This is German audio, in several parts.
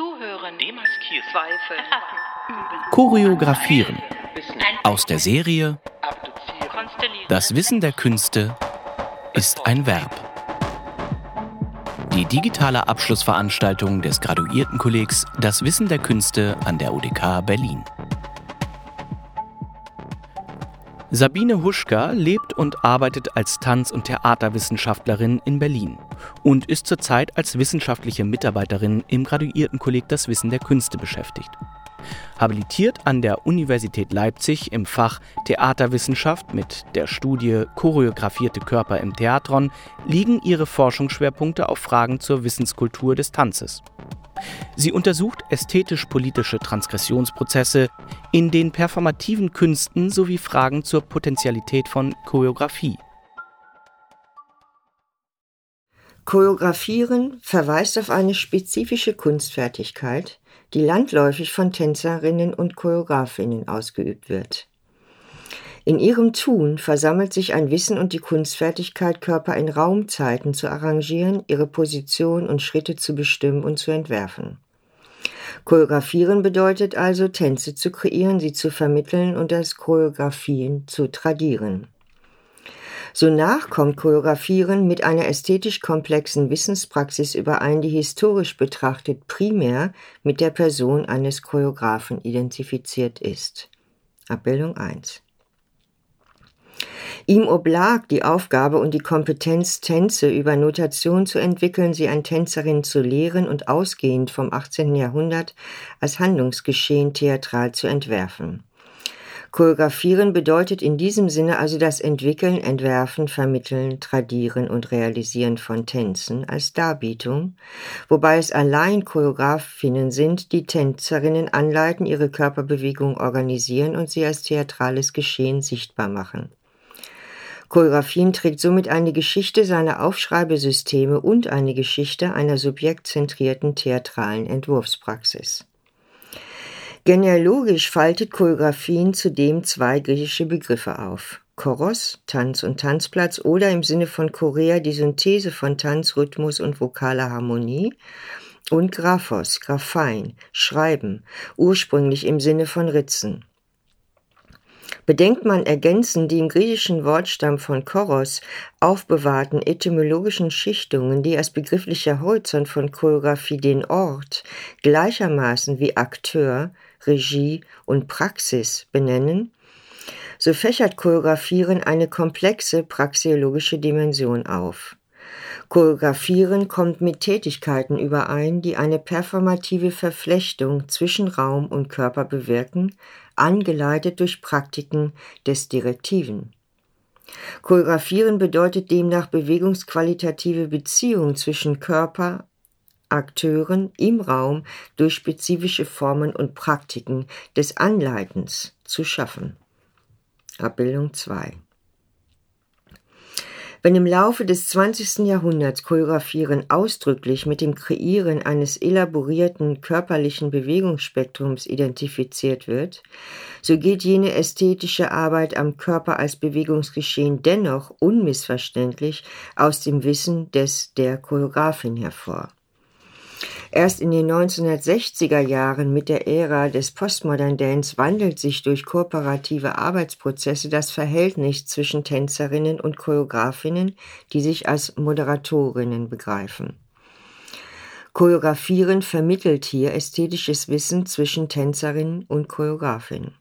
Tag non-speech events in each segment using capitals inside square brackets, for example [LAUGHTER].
Zuhören, demaskieren, zweifeln, [LAUGHS] üben, Choreografieren. Aus der Serie. Das Wissen der Künste ist ein Verb. Die digitale Abschlussveranstaltung des Graduiertenkollegs Das Wissen der Künste an der UDK Berlin. Sabine Huschka lebt und arbeitet als Tanz- und Theaterwissenschaftlerin in Berlin und ist zurzeit als wissenschaftliche Mitarbeiterin im Graduiertenkolleg Das Wissen der Künste beschäftigt. Habilitiert an der Universität Leipzig im Fach Theaterwissenschaft mit der Studie Choreografierte Körper im Theatron liegen ihre Forschungsschwerpunkte auf Fragen zur Wissenskultur des Tanzes. Sie untersucht ästhetisch-politische Transgressionsprozesse in den performativen Künsten sowie Fragen zur Potentialität von Choreografie. Choreografieren verweist auf eine spezifische Kunstfertigkeit, die landläufig von Tänzerinnen und Choreografinnen ausgeübt wird. In ihrem Tun versammelt sich ein Wissen und die Kunstfertigkeit, Körper in Raumzeiten zu arrangieren, ihre Position und Schritte zu bestimmen und zu entwerfen. Choreografieren bedeutet also, Tänze zu kreieren, sie zu vermitteln und das Choreografien zu tradieren. Sonach kommt Choreografieren mit einer ästhetisch komplexen Wissenspraxis überein, die historisch betrachtet primär mit der Person eines Choreografen identifiziert ist. Abbildung 1. Ihm oblag die Aufgabe und die Kompetenz, Tänze über Notation zu entwickeln, sie an Tänzerin zu lehren und ausgehend vom 18. Jahrhundert als Handlungsgeschehen theatral zu entwerfen. Choreografieren bedeutet in diesem Sinne also das Entwickeln, Entwerfen, Vermitteln, Tradieren und Realisieren von Tänzen als Darbietung, wobei es allein Choreografinnen sind, die Tänzerinnen anleiten, ihre Körperbewegung organisieren und sie als theatrales Geschehen sichtbar machen. Choreografien trägt somit eine Geschichte seiner Aufschreibesysteme und eine Geschichte einer subjektzentrierten theatralen Entwurfspraxis. Genealogisch faltet Choreografien zudem zwei griechische Begriffe auf. Choros, Tanz und Tanzplatz oder im Sinne von Chorea die Synthese von Tanz, Rhythmus und vokaler Harmonie und Graphos, Graphein, Schreiben, ursprünglich im Sinne von Ritzen. Bedenkt man ergänzen die im griechischen Wortstamm von Choros aufbewahrten etymologischen Schichtungen, die als begrifflicher Horizont von Choreografie den Ort gleichermaßen wie Akteur, Regie und Praxis benennen, so fächert Choreografieren eine komplexe praxeologische Dimension auf. Choreografieren kommt mit Tätigkeiten überein, die eine performative Verflechtung zwischen Raum und Körper bewirken, angeleitet durch Praktiken des Direktiven. Choreografieren bedeutet demnach bewegungsqualitative Beziehungen zwischen Körper, Akteuren im Raum durch spezifische Formen und Praktiken des Anleitens zu schaffen. Abbildung 2 wenn im Laufe des 20. Jahrhunderts Choreografieren ausdrücklich mit dem Kreieren eines elaborierten körperlichen Bewegungsspektrums identifiziert wird, so geht jene ästhetische Arbeit am Körper als Bewegungsgeschehen dennoch unmissverständlich aus dem Wissen des der Choreografin hervor. Erst in den 1960er Jahren mit der Ära des Postmodern Dance wandelt sich durch kooperative Arbeitsprozesse das Verhältnis zwischen Tänzerinnen und Choreografinnen, die sich als Moderatorinnen begreifen. Choreografieren vermittelt hier ästhetisches Wissen zwischen Tänzerinnen und Choreografinnen.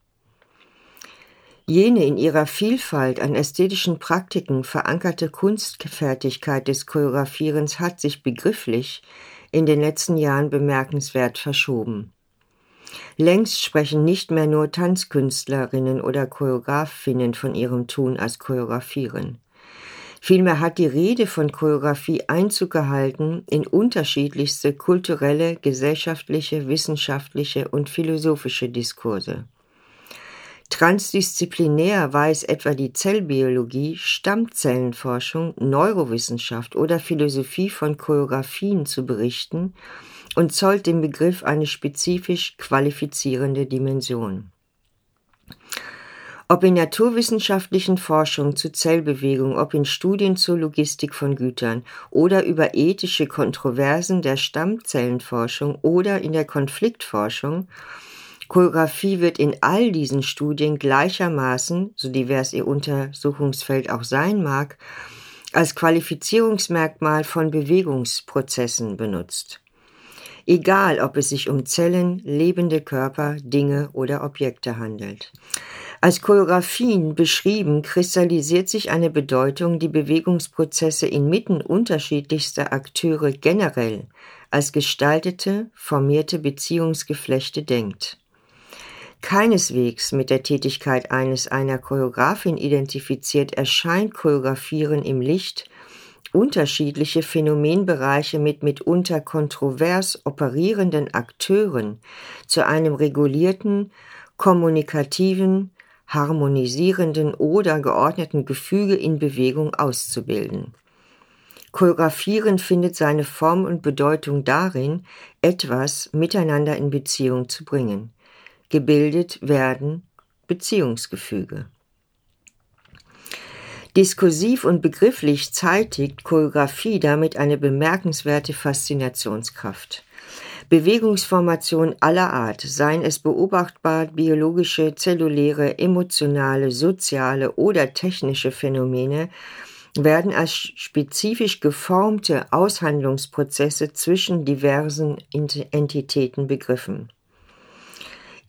Jene in ihrer Vielfalt an ästhetischen Praktiken verankerte Kunstfertigkeit des Choreografierens hat sich begrifflich in den letzten Jahren bemerkenswert verschoben. Längst sprechen nicht mehr nur Tanzkünstlerinnen oder Choreografinnen von ihrem Tun als Choreografieren. Vielmehr hat die Rede von Choreografie Einzug gehalten in unterschiedlichste kulturelle, gesellschaftliche, wissenschaftliche und philosophische Diskurse. Transdisziplinär weiß etwa die Zellbiologie, Stammzellenforschung, Neurowissenschaft oder Philosophie von Choreografien zu berichten und zollt dem Begriff eine spezifisch qualifizierende Dimension. Ob in naturwissenschaftlichen Forschung zu Zellbewegung, ob in Studien zur Logistik von Gütern oder über ethische Kontroversen der Stammzellenforschung oder in der Konfliktforschung, Choreografie wird in all diesen Studien gleichermaßen, so divers ihr Untersuchungsfeld auch sein mag, als Qualifizierungsmerkmal von Bewegungsprozessen benutzt. Egal, ob es sich um Zellen, lebende Körper, Dinge oder Objekte handelt. Als Choreografien beschrieben, kristallisiert sich eine Bedeutung, die Bewegungsprozesse inmitten unterschiedlichster Akteure generell als gestaltete, formierte Beziehungsgeflechte denkt keineswegs mit der Tätigkeit eines einer Choreografin identifiziert, erscheint Choreografieren im Licht unterschiedliche Phänomenbereiche mit mitunter kontrovers operierenden Akteuren zu einem regulierten, kommunikativen, harmonisierenden oder geordneten Gefüge in Bewegung auszubilden. Choreografieren findet seine Form und Bedeutung darin, etwas miteinander in Beziehung zu bringen gebildet werden Beziehungsgefüge. Diskursiv und begrifflich zeitigt Choreografie damit eine bemerkenswerte Faszinationskraft. Bewegungsformationen aller Art, seien es beobachtbar biologische, zelluläre, emotionale, soziale oder technische Phänomene, werden als spezifisch geformte Aushandlungsprozesse zwischen diversen Entitäten begriffen.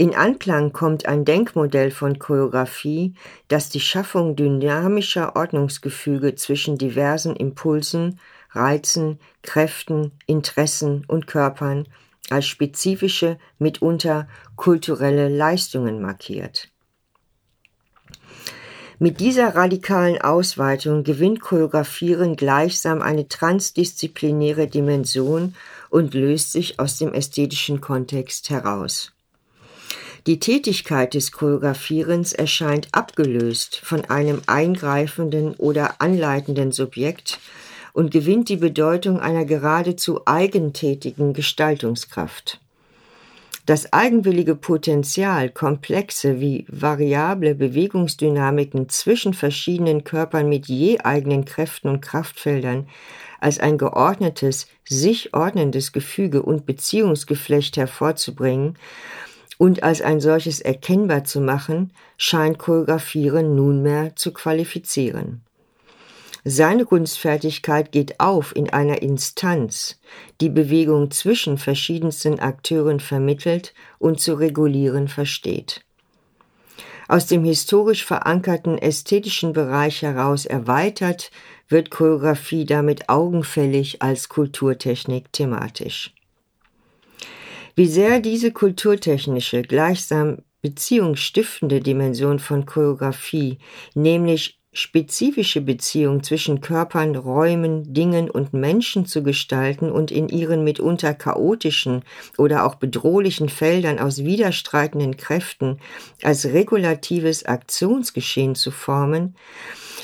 In Anklang kommt ein Denkmodell von Choreografie, das die Schaffung dynamischer Ordnungsgefüge zwischen diversen Impulsen, Reizen, Kräften, Interessen und Körpern als spezifische, mitunter kulturelle Leistungen markiert. Mit dieser radikalen Ausweitung gewinnt Choreografieren gleichsam eine transdisziplinäre Dimension und löst sich aus dem ästhetischen Kontext heraus. Die Tätigkeit des Choreografierens erscheint abgelöst von einem eingreifenden oder anleitenden Subjekt und gewinnt die Bedeutung einer geradezu eigentätigen Gestaltungskraft. Das eigenwillige Potenzial, komplexe wie variable Bewegungsdynamiken zwischen verschiedenen Körpern mit je eigenen Kräften und Kraftfeldern als ein geordnetes, sich ordnendes Gefüge und Beziehungsgeflecht hervorzubringen, und als ein solches erkennbar zu machen, scheint Choreografieren nunmehr zu qualifizieren. Seine Kunstfertigkeit geht auf in einer Instanz, die Bewegung zwischen verschiedensten Akteuren vermittelt und zu regulieren versteht. Aus dem historisch verankerten ästhetischen Bereich heraus erweitert wird Choreografie damit augenfällig als Kulturtechnik thematisch. Wie sehr diese kulturtechnische, gleichsam beziehungsstiftende Dimension von Choreografie, nämlich spezifische Beziehung zwischen Körpern, Räumen, Dingen und Menschen zu gestalten und in ihren mitunter chaotischen oder auch bedrohlichen Feldern aus widerstreitenden Kräften als regulatives Aktionsgeschehen zu formen,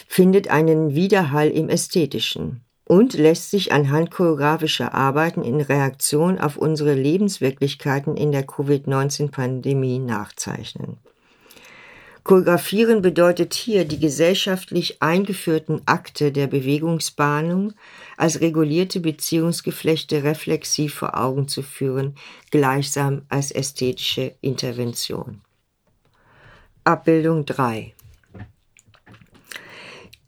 findet einen Widerhall im Ästhetischen und lässt sich anhand choreografischer Arbeiten in Reaktion auf unsere Lebenswirklichkeiten in der Covid-19-Pandemie nachzeichnen. Choreografieren bedeutet hier, die gesellschaftlich eingeführten Akte der Bewegungsbahnung als regulierte Beziehungsgeflechte reflexiv vor Augen zu führen, gleichsam als ästhetische Intervention. Abbildung 3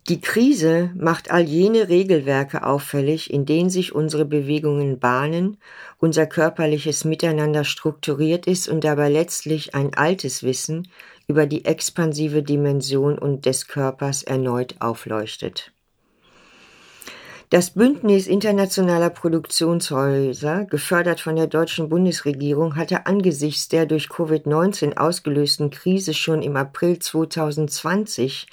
die Krise macht all jene Regelwerke auffällig, in denen sich unsere Bewegungen bahnen, unser körperliches Miteinander strukturiert ist und dabei letztlich ein altes Wissen über die expansive Dimension und des Körpers erneut aufleuchtet. Das Bündnis internationaler Produktionshäuser, gefördert von der deutschen Bundesregierung, hatte angesichts der durch Covid-19 ausgelösten Krise schon im April 2020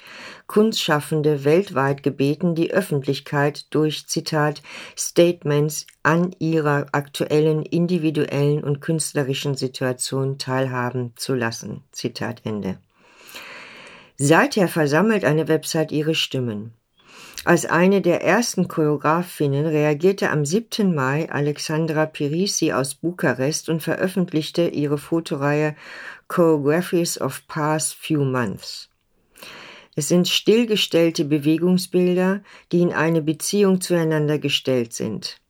Kunstschaffende weltweit gebeten, die Öffentlichkeit durch Zitat Statements an ihrer aktuellen individuellen und künstlerischen Situation teilhaben zu lassen. Zitat Ende. Seither versammelt eine Website ihre Stimmen. Als eine der ersten Choreografinnen reagierte am 7. Mai Alexandra Pirisi aus Bukarest und veröffentlichte ihre Fotoreihe Choreographies of Past Few Months. Es sind stillgestellte Bewegungsbilder, die in eine Beziehung zueinander gestellt sind.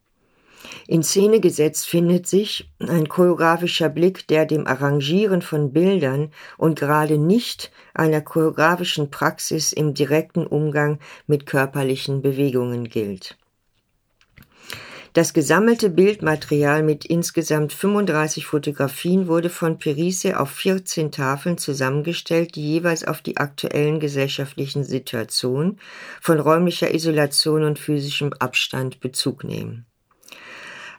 In Szene gesetzt findet sich ein choreografischer Blick, der dem Arrangieren von Bildern und gerade nicht einer choreografischen Praxis im direkten Umgang mit körperlichen Bewegungen gilt. Das gesammelte Bildmaterial mit insgesamt 35 Fotografien wurde von Perise auf 14 Tafeln zusammengestellt, die jeweils auf die aktuellen gesellschaftlichen Situationen von räumlicher Isolation und physischem Abstand Bezug nehmen.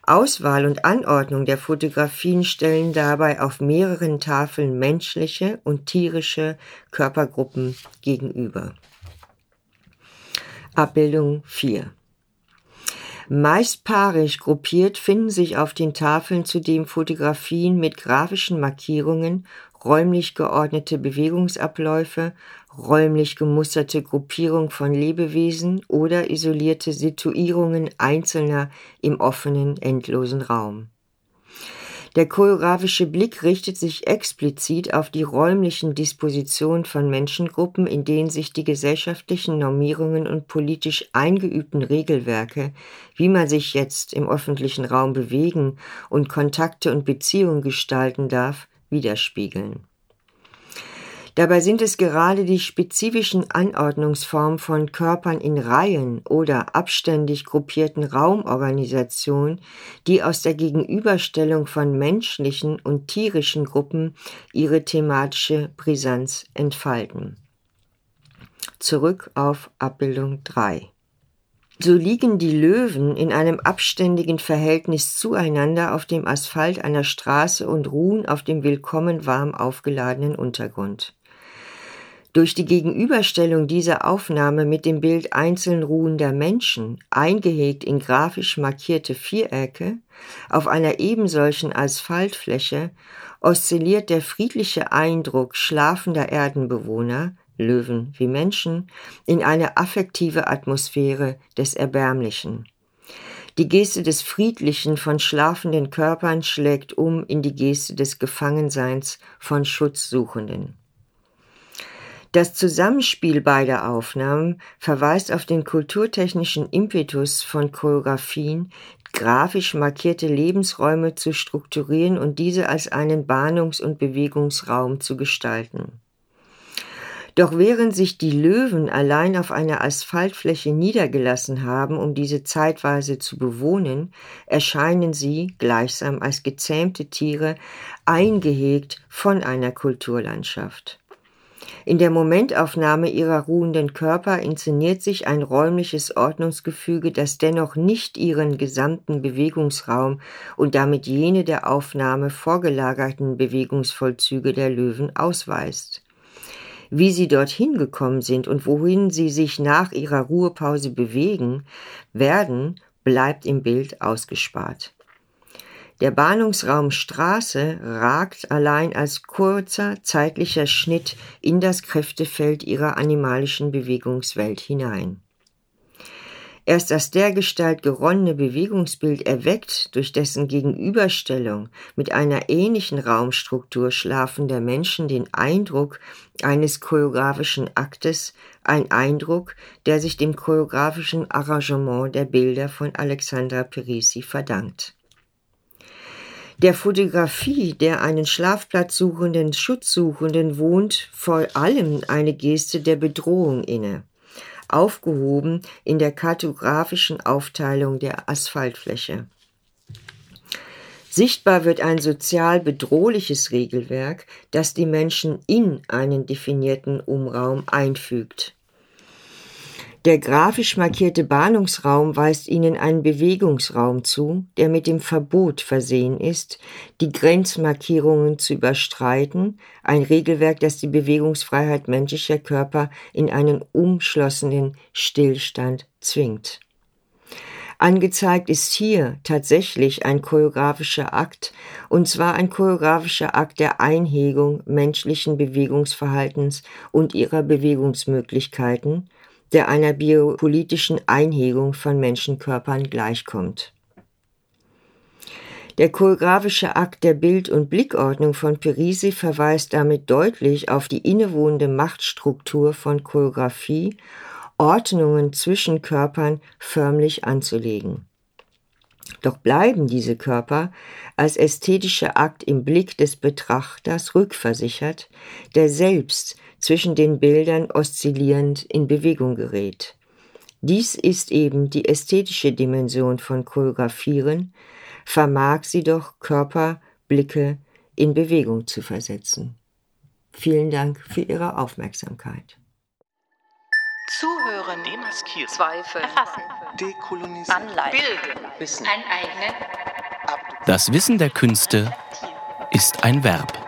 Auswahl und Anordnung der Fotografien stellen dabei auf mehreren Tafeln menschliche und tierische Körpergruppen gegenüber. Abbildung 4 Meist paarig gruppiert finden sich auf den Tafeln zudem Fotografien mit grafischen Markierungen, räumlich geordnete Bewegungsabläufe, räumlich gemusterte Gruppierung von Lebewesen oder isolierte Situierungen einzelner im offenen, endlosen Raum. Der choreografische Blick richtet sich explizit auf die räumlichen Dispositionen von Menschengruppen, in denen sich die gesellschaftlichen Normierungen und politisch eingeübten Regelwerke, wie man sich jetzt im öffentlichen Raum bewegen und Kontakte und Beziehungen gestalten darf, widerspiegeln. Dabei sind es gerade die spezifischen Anordnungsformen von Körpern in Reihen oder abständig gruppierten Raumorganisationen, die aus der Gegenüberstellung von menschlichen und tierischen Gruppen ihre thematische Brisanz entfalten. Zurück auf Abbildung 3. So liegen die Löwen in einem abständigen Verhältnis zueinander auf dem Asphalt einer Straße und ruhen auf dem willkommen warm aufgeladenen Untergrund. Durch die Gegenüberstellung dieser Aufnahme mit dem Bild einzeln ruhender Menschen, eingehegt in grafisch markierte Vierecke, auf einer ebensolchen Asphaltfläche, oszilliert der friedliche Eindruck schlafender Erdenbewohner, Löwen wie Menschen, in eine affektive Atmosphäre des Erbärmlichen. Die Geste des Friedlichen von schlafenden Körpern schlägt um in die Geste des Gefangenseins von Schutzsuchenden. Das Zusammenspiel beider Aufnahmen verweist auf den kulturtechnischen Impetus von Choreografien, grafisch markierte Lebensräume zu strukturieren und diese als einen Bahnungs- und Bewegungsraum zu gestalten. Doch während sich die Löwen allein auf einer Asphaltfläche niedergelassen haben, um diese zeitweise zu bewohnen, erscheinen sie, gleichsam als gezähmte Tiere, eingehegt von einer Kulturlandschaft. In der Momentaufnahme ihrer ruhenden Körper inszeniert sich ein räumliches Ordnungsgefüge, das dennoch nicht ihren gesamten Bewegungsraum und damit jene der Aufnahme vorgelagerten Bewegungsvollzüge der Löwen ausweist. Wie sie dorthin gekommen sind und wohin sie sich nach ihrer Ruhepause bewegen werden, bleibt im Bild ausgespart. Der Bahnungsraum Straße ragt allein als kurzer zeitlicher Schnitt in das Kräftefeld ihrer animalischen Bewegungswelt hinein. Erst das dergestalt geronnene Bewegungsbild erweckt durch dessen Gegenüberstellung mit einer ähnlichen Raumstruktur schlafender Menschen den Eindruck eines choreografischen Aktes, ein Eindruck, der sich dem choreografischen Arrangement der Bilder von Alexandra Perisi verdankt. Der Fotografie der einen Schlafplatz suchenden Schutzsuchenden wohnt vor allem eine Geste der Bedrohung inne, aufgehoben in der kartografischen Aufteilung der Asphaltfläche. Sichtbar wird ein sozial bedrohliches Regelwerk, das die Menschen in einen definierten Umraum einfügt. Der grafisch markierte Bahnungsraum weist ihnen einen Bewegungsraum zu, der mit dem Verbot versehen ist, die Grenzmarkierungen zu überstreiten, ein Regelwerk, das die Bewegungsfreiheit menschlicher Körper in einen umschlossenen Stillstand zwingt. Angezeigt ist hier tatsächlich ein choreografischer Akt, und zwar ein choreografischer Akt der Einhegung menschlichen Bewegungsverhaltens und ihrer Bewegungsmöglichkeiten, der einer biopolitischen Einhegung von Menschenkörpern gleichkommt. Der choreografische Akt der Bild- und Blickordnung von Perisi verweist damit deutlich auf die innewohnende Machtstruktur von Choreografie, Ordnungen zwischen Körpern förmlich anzulegen. Doch bleiben diese Körper als ästhetischer Akt im Blick des Betrachters rückversichert, der selbst zwischen den Bildern oszillierend in Bewegung gerät. Dies ist eben die ästhetische Dimension von Choreografieren, vermag sie doch Körper, Blicke in Bewegung zu versetzen. Vielen Dank für Ihre Aufmerksamkeit. Zuhören, demaskieren, Zweifel, erfassen, dekolonisieren, anleiten, bilden, wissen, aneignen, Das Wissen der Künste ist ein Verb.